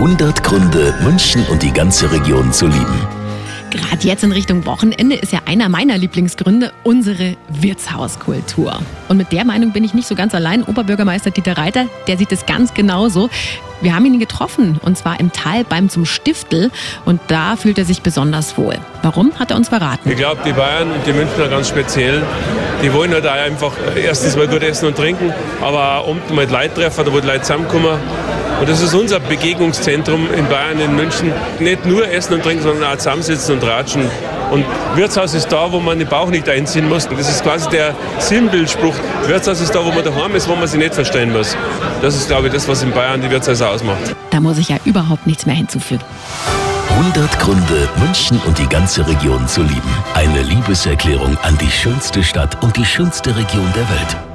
100 Gründe, München und die ganze Region zu lieben. Gerade jetzt in Richtung Wochenende ist ja einer meiner Lieblingsgründe unsere Wirtshauskultur. Und mit der Meinung bin ich nicht so ganz allein. Oberbürgermeister Dieter Reiter, der sieht es ganz genauso. Wir haben ihn getroffen und zwar im Tal beim zum Stiftel und da fühlt er sich besonders wohl. Warum, hat er uns verraten. Ich glaube, die Bayern und die Münchner ganz speziell, die wollen halt auch einfach erstens mal gut essen und trinken, aber auch unten Leute treffen, da wo die Leute zusammenkommen. Und das ist unser Begegnungszentrum in Bayern, in München. Nicht nur essen und trinken, sondern auch zusammensitzen und ratschen. Und Wirtshaus ist da, wo man den Bauch nicht einziehen muss. Das ist quasi der Sinnbildspruch. Wirtshaus ist da, wo man daheim ist, wo man sich nicht verstehen muss. Das ist, glaube ich, das, was in Bayern die Wirtshäuser ausmacht. Da muss ich ja überhaupt nichts mehr hinzufügen. 100 Gründe, München und die ganze Region zu lieben. Eine Liebeserklärung an die schönste Stadt und die schönste Region der Welt.